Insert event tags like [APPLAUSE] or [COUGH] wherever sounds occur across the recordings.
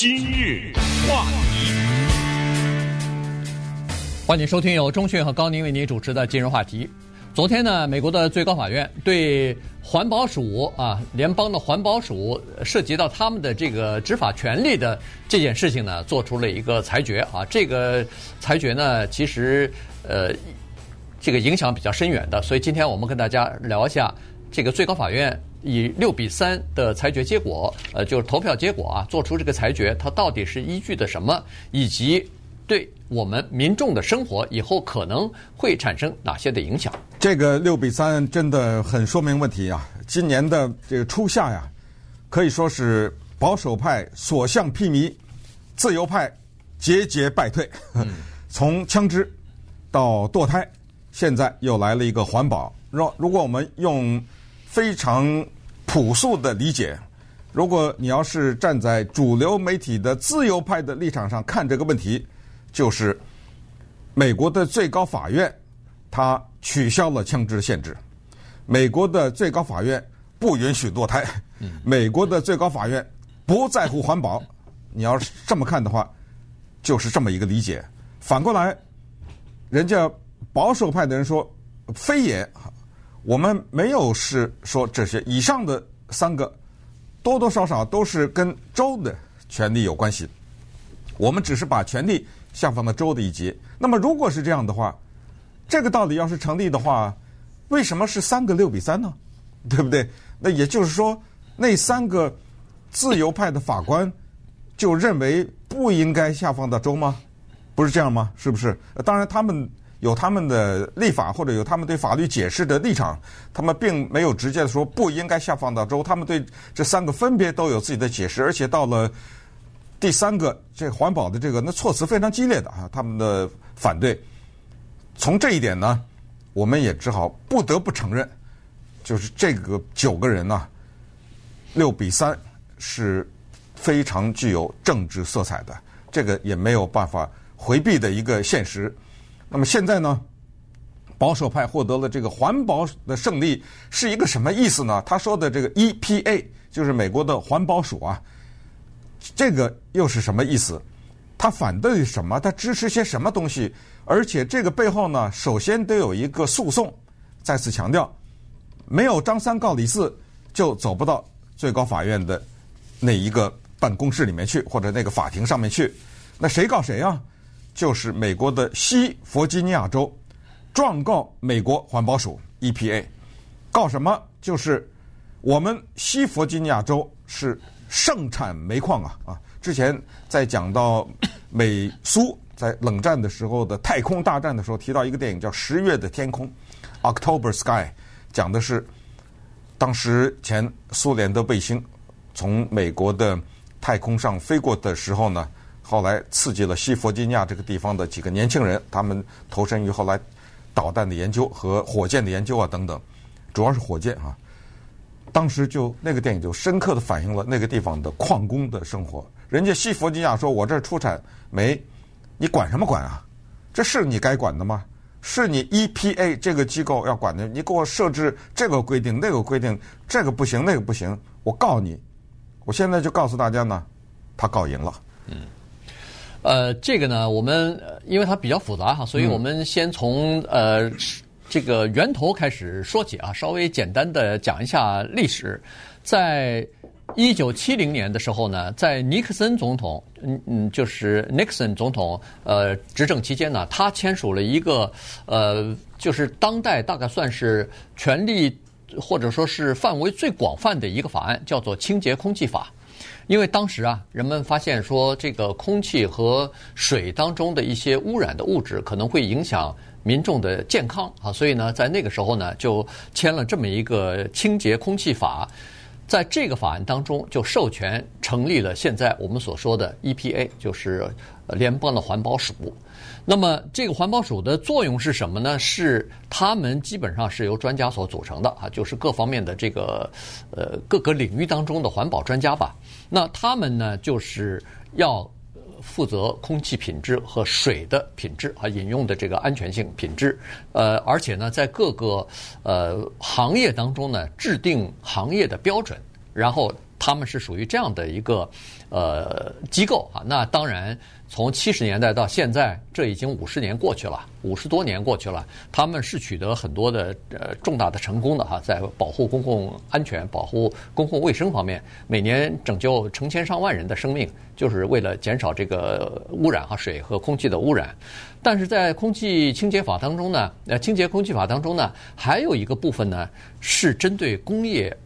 今日话题，欢迎收听由钟讯和高宁为您主持的今日话题。昨天呢，美国的最高法院对环保署啊，联邦的环保署涉及到他们的这个执法权利的这件事情呢，做出了一个裁决啊。这个裁决呢，其实呃，这个影响比较深远的，所以今天我们跟大家聊一下这个最高法院。以六比三的裁决结果，呃，就是投票结果啊，做出这个裁决，它到底是依据的什么，以及对我们民众的生活以后可能会产生哪些的影响？这个六比三真的很说明问题啊！今年的这个初夏呀，可以说是保守派所向披靡，自由派节节败退。嗯、从枪支到堕胎，现在又来了一个环保。若如果我们用非常朴素的理解，如果你要是站在主流媒体的自由派的立场上看这个问题，就是美国的最高法院它取消了枪支限制，美国的最高法院不允许堕胎，美国的最高法院不在乎环保。你要是这么看的话，就是这么一个理解。反过来，人家保守派的人说，非也。我们没有是说这些以上的三个，多多少少都是跟州的权利有关系。我们只是把权力下放到州的一级。那么如果是这样的话，这个道理要是成立的话，为什么是三个六比三呢？[LAUGHS] 对不对？那也就是说，那三个自由派的法官就认为不应该下放到州吗？不是这样吗？是不是？当然他们。有他们的立法或者有他们对法律解释的立场，他们并没有直接的说不应该下放到州。他们对这三个分别都有自己的解释，而且到了第三个这环保的这个，那措辞非常激烈的啊，他们的反对。从这一点呢，我们也只好不得不承认，就是这个九个人呢，六比三是非常具有政治色彩的，这个也没有办法回避的一个现实。那么现在呢，保守派获得了这个环保的胜利，是一个什么意思呢？他说的这个 EPA 就是美国的环保署啊，这个又是什么意思？他反对什么？他支持些什么东西？而且这个背后呢，首先得有一个诉讼。再次强调，没有张三告李四，就走不到最高法院的那一个办公室里面去，或者那个法庭上面去。那谁告谁啊？就是美国的西弗吉尼亚州状告美国环保署 EPA，告什么？就是我们西弗吉尼亚州是盛产煤矿啊啊！之前在讲到美苏在冷战的时候的太空大战的时候，提到一个电影叫《十月的天空》（October Sky），讲的是当时前苏联的卫星从美国的太空上飞过的时候呢。后来刺激了西弗吉尼亚这个地方的几个年轻人，他们投身于后来导弹的研究和火箭的研究啊等等，主要是火箭啊。当时就那个电影就深刻的反映了那个地方的矿工的生活。人家西弗吉尼亚说：“我这儿出产煤，你管什么管啊？这是你该管的吗？是你 EPA 这个机构要管的。你给我设置这个规定，那个规定，这个不行，那个不行，我告你。我现在就告诉大家呢，他告赢了。”嗯。呃，这个呢，我们因为它比较复杂哈，所以我们先从呃这个源头开始说起啊，稍微简单的讲一下历史。在一九七零年的时候呢，在尼克森总统，嗯嗯，就是尼克森总统呃执政期间呢，他签署了一个呃，就是当代大概算是权力或者说是范围最广泛的一个法案，叫做《清洁空气法》。因为当时啊，人们发现说，这个空气和水当中的一些污染的物质可能会影响民众的健康啊，所以呢，在那个时候呢，就签了这么一个清洁空气法，在这个法案当中就授权成立了现在我们所说的 EPA，就是联邦的环保署。那么这个环保署的作用是什么呢？是他们基本上是由专家所组成的啊，就是各方面的这个呃各个领域当中的环保专家吧。那他们呢，就是要负责空气品质和水的品质啊，饮用的这个安全性品质。呃，而且呢，在各个呃行业当中呢，制定行业的标准，然后他们是属于这样的一个呃机构啊。那当然，从七十年代到现在，这已经五十年过去了，五十多年过去了，他们是取得很多的呃重大的成功的哈，在保护公共安全、保护公共卫生方面，每年拯救成千上万人的生命，就是为了减少这个污染哈，水和空气的污染。但是在空气清洁法当中呢，呃，清洁空气法当中呢，还有一个部分呢是针对工业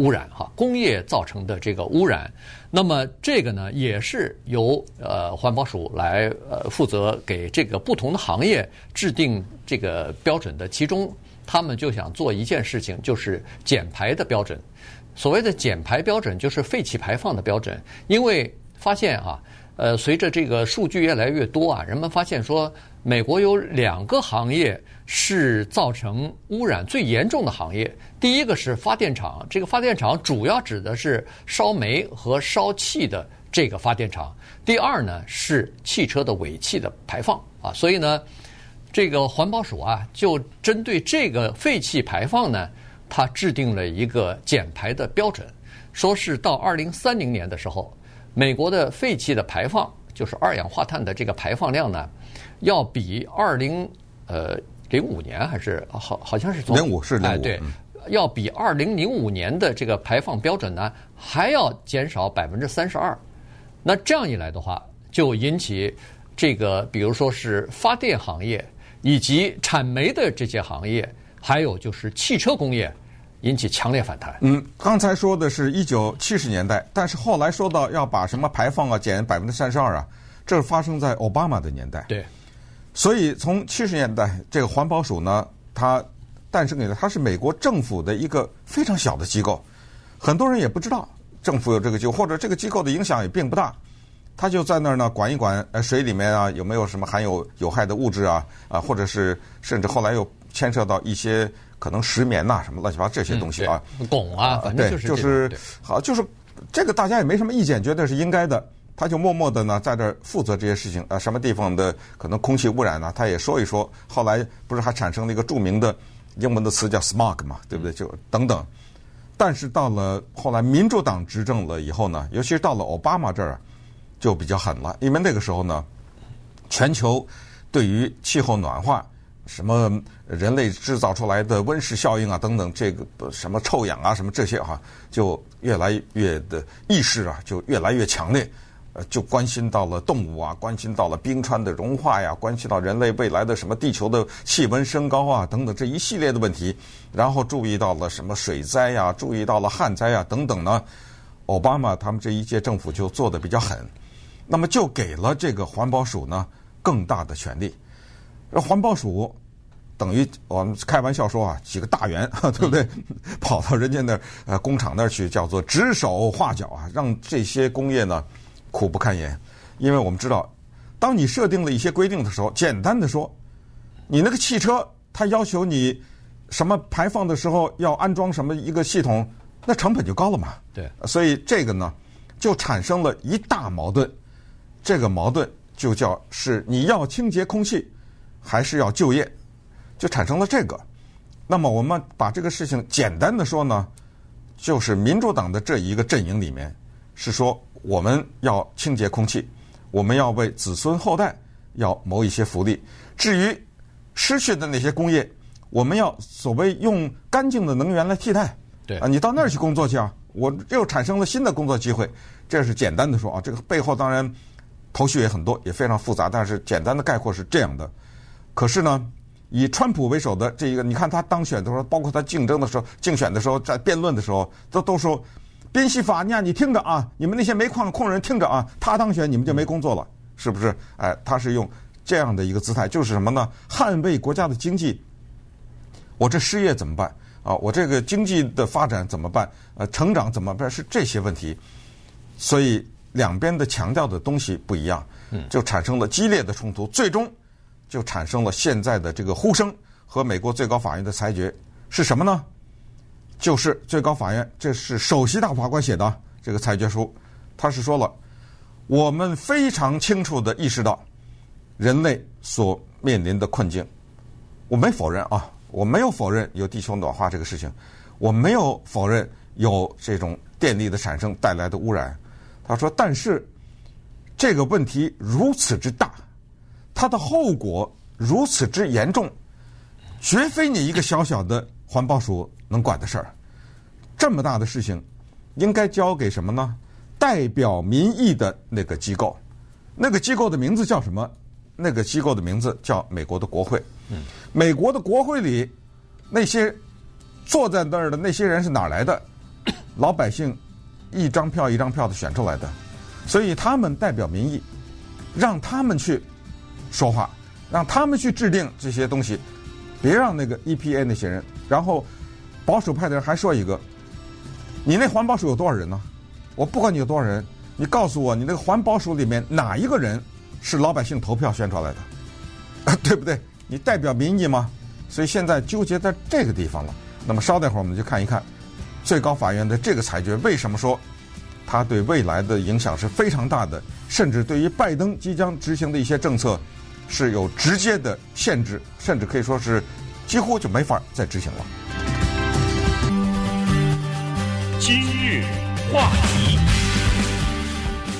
污染哈，工业造成的这个污染。那么这个呢，也是由呃环保署来呃负责给这个不同的行业制定这个标准的。其中，他们就想做一件事情，就是减排的标准。所谓的减排标准，就是废气排放的标准。因为发现啊。呃，随着这个数据越来越多啊，人们发现说，美国有两个行业是造成污染最严重的行业。第一个是发电厂，这个发电厂主要指的是烧煤和烧气的这个发电厂。第二呢是汽车的尾气的排放啊，所以呢，这个环保署啊就针对这个废气排放呢，它制定了一个减排的标准，说是到二零三零年的时候。美国的废气的排放，就是二氧化碳的这个排放量呢，要比二零呃零五年还是好好像是从零五是零五，哎对，要比二零零五年的这个排放标准呢还要减少百分之三十二。那这样一来的话，就引起这个比如说是发电行业以及产煤的这些行业，还有就是汽车工业。引起强烈反弹。嗯，刚才说的是一九七十年代，但是后来说到要把什么排放啊减百分之三十二啊，这是发生在奥巴马的年代。对，所以从七十年代，这个环保署呢，它诞生以来，它是美国政府的一个非常小的机构，很多人也不知道政府有这个机构，或者这个机构的影响也并不大。他就在那儿呢，管一管呃水里面啊有没有什么含有有害的物质啊啊，或者是甚至后来又牵涉到一些。可能石棉呐，什么乱七八糟这些东西啊，汞啊，反正就是就是好，就是这个大家也没什么意见，觉得是应该的。他就默默的呢，在这儿负责这些事情啊，什么地方的可能空气污染呢，他也说一说。后来不是还产生了一个著名的英文的词叫 smog 嘛，对不对？就等等。但是到了后来民主党执政了以后呢，尤其是到了奥巴马这儿，就比较狠了，因为那个时候呢，全球对于气候暖化。什么人类制造出来的温室效应啊，等等，这个什么臭氧啊，什么这些哈、啊，就越来越的意识啊，就越来越强烈，呃，就关心到了动物啊，关心到了冰川的融化呀，关心到人类未来的什么地球的气温升高啊，等等这一系列的问题，然后注意到了什么水灾呀，注意到了旱灾呀，等等呢，奥巴马他们这一届政府就做的比较狠，那么就给了这个环保署呢更大的权利，而环保署。等于我们开玩笑说啊，几个大员，[LAUGHS] 对不对？跑到人家那儿呃工厂那儿去，叫做指手画脚啊，让这些工业呢苦不堪言。因为我们知道，当你设定了一些规定的时候，简单的说，你那个汽车它要求你什么排放的时候要安装什么一个系统，那成本就高了嘛。对，所以这个呢就产生了一大矛盾。这个矛盾就叫是你要清洁空气，还是要就业？就产生了这个，那么我们把这个事情简单的说呢，就是民主党的这一个阵营里面是说我们要清洁空气，我们要为子孙后代要谋一些福利。至于失去的那些工业，我们要所谓用干净的能源来替代。对啊，你到那儿去工作去啊，我又产生了新的工作机会。这是简单的说啊，这个背后当然头绪也很多，也非常复杂，但是简单的概括是这样的。可是呢，以川普为首的这一个，你看他当选的时候，包括他竞争的时候、竞选的时候，在辩论的时候，都都说宾夕法尼亚，你听着啊，你们那些煤矿工人听着啊，他当选你们就没工作了，是不是？哎，他是用这样的一个姿态，就是什么呢？捍卫国家的经济。我这失业怎么办啊？我这个经济的发展怎么办？呃，成长怎么办？是这些问题。所以两边的强调的东西不一样，就产生了激烈的冲突，最终。就产生了现在的这个呼声和美国最高法院的裁决是什么呢？就是最高法院，这是首席大法官写的这个裁决书，他是说了，我们非常清楚地意识到人类所面临的困境，我没否认啊，我没有否认有地球暖化这个事情，我没有否认有这种电力的产生带来的污染。他说，但是这个问题如此之大，它的后果如此之严重，绝非你一个小小的环保署能管的事儿。这么大的事情，应该交给什么呢？代表民意的那个机构。那个机构的名字叫什么？那个机构的名字叫美国的国会。嗯，美国的国会里那些坐在那儿的那些人是哪儿来的？老百姓一张票一张票的选出来的，所以他们代表民意，让他们去说话，让他们去制定这些东西，别让那个 EPA 那些人。然后保守派的人还说一个：你那环保署有多少人呢？我不管你有多少人，你告诉我，你那个环保署里面哪一个人？是老百姓投票选出来的，对不对？你代表民意吗？所以现在纠结在这个地方了。那么稍待会儿，我们就看一看最高法院的这个裁决，为什么说它对未来的影响是非常大的，甚至对于拜登即将执行的一些政策是有直接的限制，甚至可以说是几乎就没法再执行了。话题。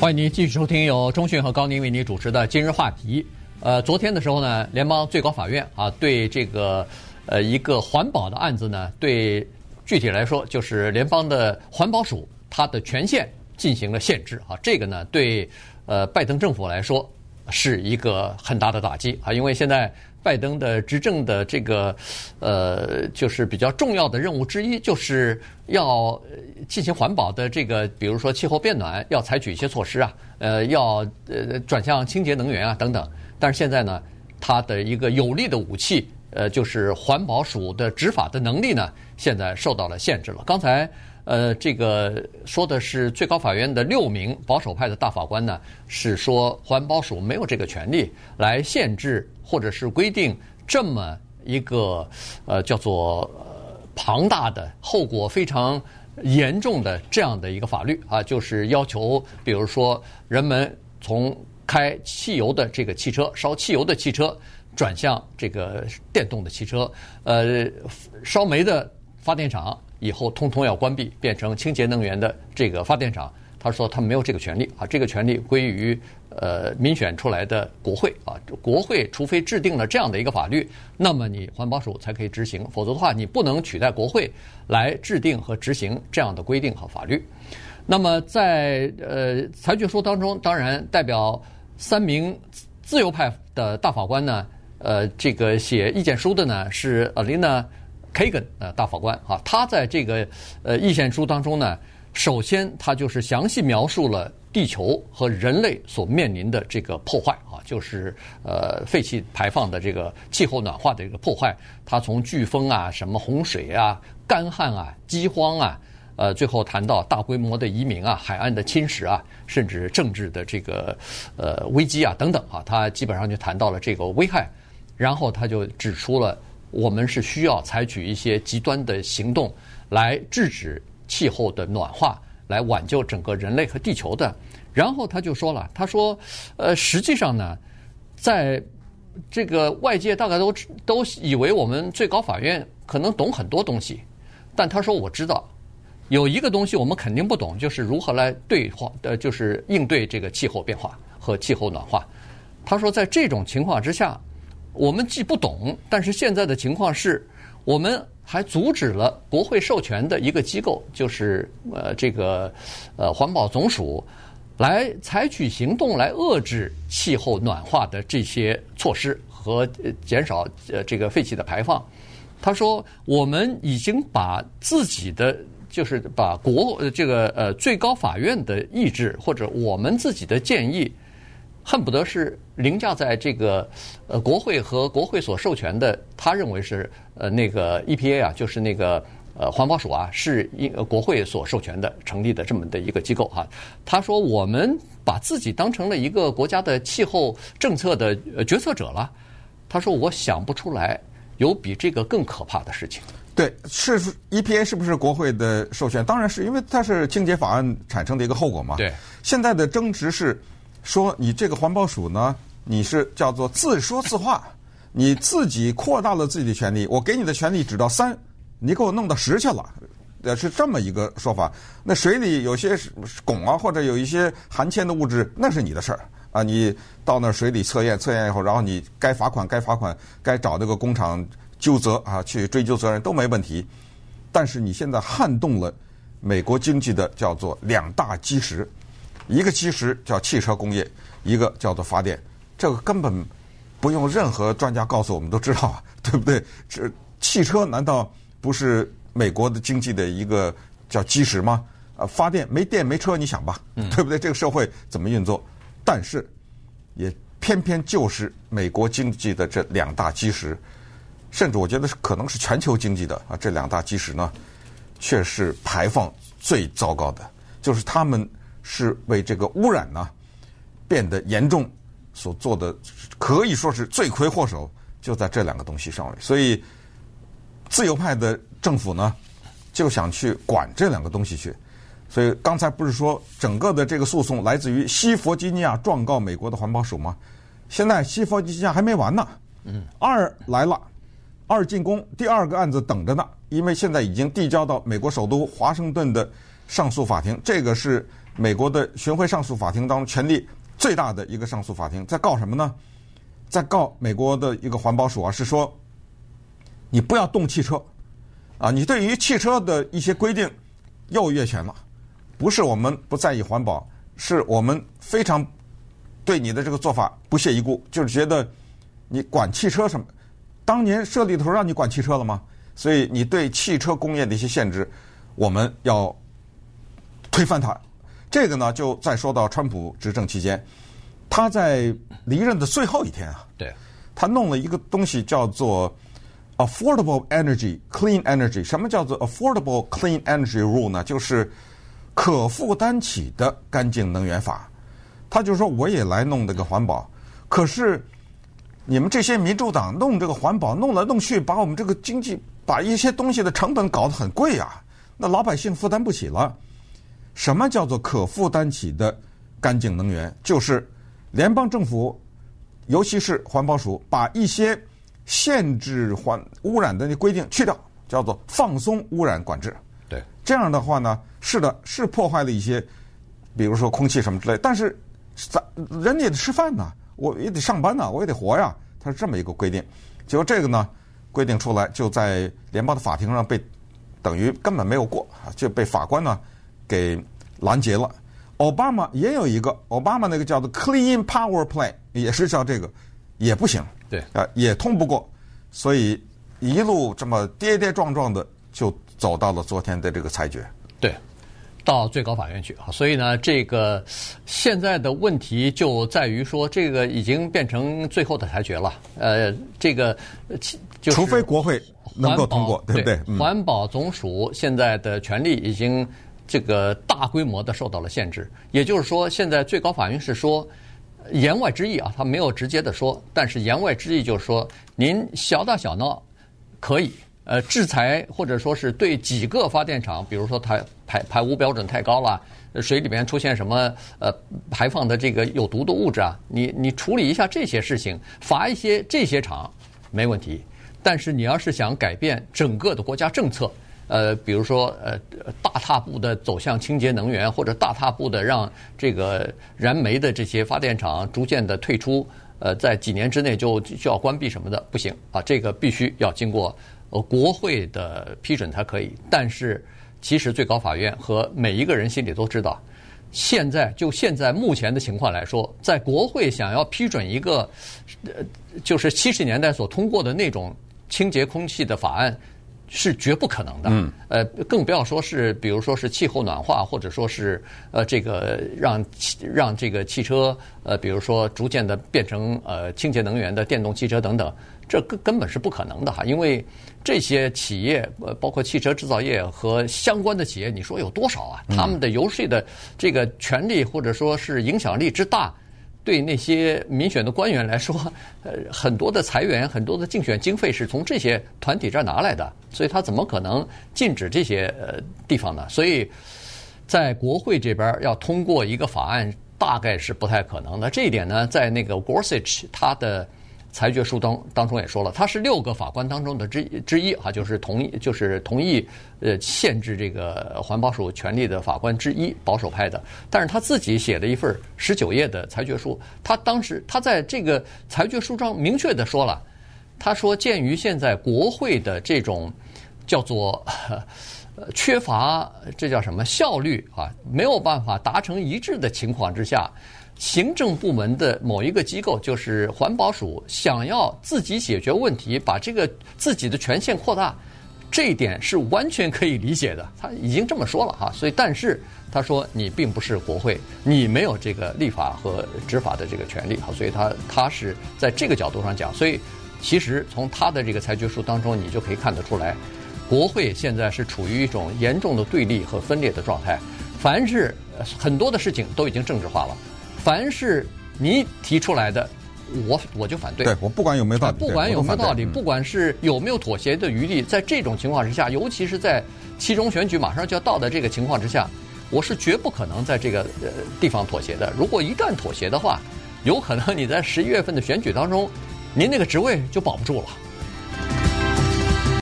欢迎您继续收听由中讯和高宁为您主持的今日话题。呃，昨天的时候呢，联邦最高法院啊，对这个呃一个环保的案子呢，对具体来说就是联邦的环保署它的权限进行了限制啊。这个呢，对呃拜登政府来说是一个很大的打击啊，因为现在。拜登的执政的这个，呃，就是比较重要的任务之一，就是要进行环保的这个，比如说气候变暖，要采取一些措施啊，呃，要呃转向清洁能源啊等等。但是现在呢，他的一个有力的武器，呃，就是环保署的执法的能力呢，现在受到了限制了。刚才。呃，这个说的是最高法院的六名保守派的大法官呢，是说环保署没有这个权利来限制或者是规定这么一个呃叫做庞大的后果非常严重的这样的一个法律啊，就是要求比如说人们从开汽油的这个汽车烧汽油的汽车转向这个电动的汽车，呃，烧煤的发电厂。以后通通要关闭，变成清洁能源的这个发电厂。他说他没有这个权利啊，这个权利归于呃民选出来的国会啊。国会除非制定了这样的一个法律，那么你环保署才可以执行，否则的话你不能取代国会来制定和执行这样的规定和法律。那么在呃裁决书当中，当然代表三名自由派的大法官呢，呃，这个写意见书的呢是 Alina。Kagan 呃，大法官啊，他在这个呃意见书当中呢，首先他就是详细描述了地球和人类所面临的这个破坏啊，就是呃废气排放的这个气候暖化的这个破坏。他从飓风啊、什么洪水啊、干旱啊、饥荒啊，呃，最后谈到大规模的移民啊、海岸的侵蚀啊，甚至政治的这个呃危机啊等等啊，他基本上就谈到了这个危害，然后他就指出了。我们是需要采取一些极端的行动来制止气候的暖化，来挽救整个人类和地球的。然后他就说了，他说：“呃，实际上呢，在这个外界大概都都以为我们最高法院可能懂很多东西，但他说我知道有一个东西我们肯定不懂，就是如何来对话，呃，就是应对这个气候变化和气候暖化。”他说，在这种情况之下。我们既不懂，但是现在的情况是，我们还阻止了国会授权的一个机构，就是呃这个呃环保总署，来采取行动来遏制气候暖化的这些措施和减少呃这个废气的排放。他说，我们已经把自己的就是把国这个呃最高法院的意志或者我们自己的建议。恨不得是凌驾在这个呃国会和国会所授权的，他认为是呃那个 EPA 啊，就是那个呃环保署啊，是应国会所授权的成立的这么的一个机构哈。他说我们把自己当成了一个国家的气候政策的决策者了。他说我想不出来有比这个更可怕的事情。对，是 EPA 是不是国会的授权？当然是因为它是清洁法案产生的一个后果嘛。对，现在的争执是。说你这个环保署呢，你是叫做自说自话，你自己扩大了自己的权利。我给你的权利只到三，你给我弄到十去了，呃，是这么一个说法。那水里有些汞啊，或者有一些含铅的物质，那是你的事儿啊。你到那水里测验，测验以后，然后你该罚款，该罚款，该找这个工厂纠责啊，去追究责任都没问题。但是你现在撼动了美国经济的叫做两大基石，一个基石叫汽车工业，一个叫做发电。这个根本不用任何专家告诉我们都知道啊，对不对？这汽车难道不是美国的经济的一个叫基石吗？啊，发电没电没车，你想吧，对不对？这个社会怎么运作？但是也偏偏就是美国经济的这两大基石，甚至我觉得是可能是全球经济的啊，这两大基石呢，却是排放最糟糕的，就是他们是为这个污染呢变得严重。所做的可以说是罪魁祸首，就在这两个东西上面。所以，自由派的政府呢，就想去管这两个东西去。所以刚才不是说整个的这个诉讼来自于西弗吉尼亚状告美国的环保署吗？现在西弗吉尼亚还没完呢。嗯，二来了，二进宫，第二个案子等着呢。因为现在已经递交到美国首都华盛顿的上诉法庭，这个是美国的巡回上诉法庭当中权力。最大的一个上诉法庭在告什么呢？在告美国的一个环保署啊，是说你不要动汽车啊，你对于汽车的一些规定又越权了。不是我们不在意环保，是我们非常对你的这个做法不屑一顾，就是觉得你管汽车什么？当年设立的时候让你管汽车了吗？所以你对汽车工业的一些限制，我们要推翻它。这个呢，就再说到川普执政期间，他在离任的最后一天啊，对，他弄了一个东西叫做 Affordable Energy Clean Energy。什么叫做 Affordable Clean Energy Rule 呢？就是可负担起的干净能源法。他就说我也来弄这个环保，可是你们这些民主党弄这个环保，弄来弄去，把我们这个经济把一些东西的成本搞得很贵啊，那老百姓负担不起了。什么叫做可负担起的干净能源？就是联邦政府，尤其是环保署，把一些限制环污染的那规定去掉，叫做放松污染管制。对，这样的话呢，是的，是破坏了一些，比如说空气什么之类。但是咱人也得吃饭呐，我也得上班呐，我也得活呀。它是这么一个规定。结果这个呢，规定出来就在联邦的法庭上被等于根本没有过啊，就被法官呢。给拦截了，奥巴马也有一个，奥巴马那个叫做 Clean Power Plan，也是叫这个，也不行，对，啊，也通不过，所以一路这么跌跌撞撞的就走到了昨天的这个裁决，对，到最高法院去。啊，所以呢，这个现在的问题就在于说，这个已经变成最后的裁决了，呃，这个就除非国会能够通过，对不对？对，环保总署现在的权力已经。这个大规模的受到了限制，也就是说，现在最高法院是说，言外之意啊，他没有直接的说，但是言外之意就是说，您小打小闹可以，呃，制裁或者说是对几个发电厂，比如说它排排污标准太高了，水里面出现什么呃排放的这个有毒的物质啊，你你处理一下这些事情，罚一些这些厂没问题，但是你要是想改变整个的国家政策。呃，比如说，呃，大踏步的走向清洁能源，或者大踏步的让这个燃煤的这些发电厂逐渐的退出，呃，在几年之内就就要关闭什么的，不行啊，这个必须要经过呃国会的批准才可以。但是，其实最高法院和每一个人心里都知道，现在就现在目前的情况来说，在国会想要批准一个，呃，就是七十年代所通过的那种清洁空气的法案。是绝不可能的，嗯，呃，更不要说是，比如说是气候暖化，或者说是呃，这个让让这个汽车，呃，比如说逐渐的变成呃清洁能源的电动汽车等等，这根根本是不可能的哈，因为这些企业，呃，包括汽车制造业和相关的企业，你说有多少啊？他们的游说的这个权利或者说是影响力之大。对那些民选的官员来说，呃，很多的裁员、很多的竞选经费是从这些团体这儿拿来的，所以他怎么可能禁止这些呃地方呢？所以，在国会这边要通过一个法案，大概是不太可能的。这一点呢，在那个 Gorsuch 他的裁决书当当中也说了，他是六个法官当中的之之一啊，就是同意就是同意呃限制这个环保署权力的法官之一，保守派的。但是他自己写了一份十九页的裁决书，他当时他在这个裁决书上明确的说了，他说鉴于现在国会的这种叫做呃 [LAUGHS] 缺乏这叫什么效率啊，没有办法达成一致的情况之下。行政部门的某一个机构，就是环保署，想要自己解决问题，把这个自己的权限扩大，这一点是完全可以理解的。他已经这么说了哈，所以但是他说你并不是国会，你没有这个立法和执法的这个权利哈，所以他他是在这个角度上讲，所以其实从他的这个裁决书当中，你就可以看得出来，国会现在是处于一种严重的对立和分裂的状态，凡是很多的事情都已经政治化了。凡是你提出来的，我我就反对。对，我不管有没有道理，不管有没有道理，不管是有没有妥协的余地，在这种情况之下，尤其是在期中选举马上就要到的这个情况之下，我是绝不可能在这个呃地方妥协的。如果一旦妥协的话，有可能你在十一月份的选举当中，您那个职位就保不住了。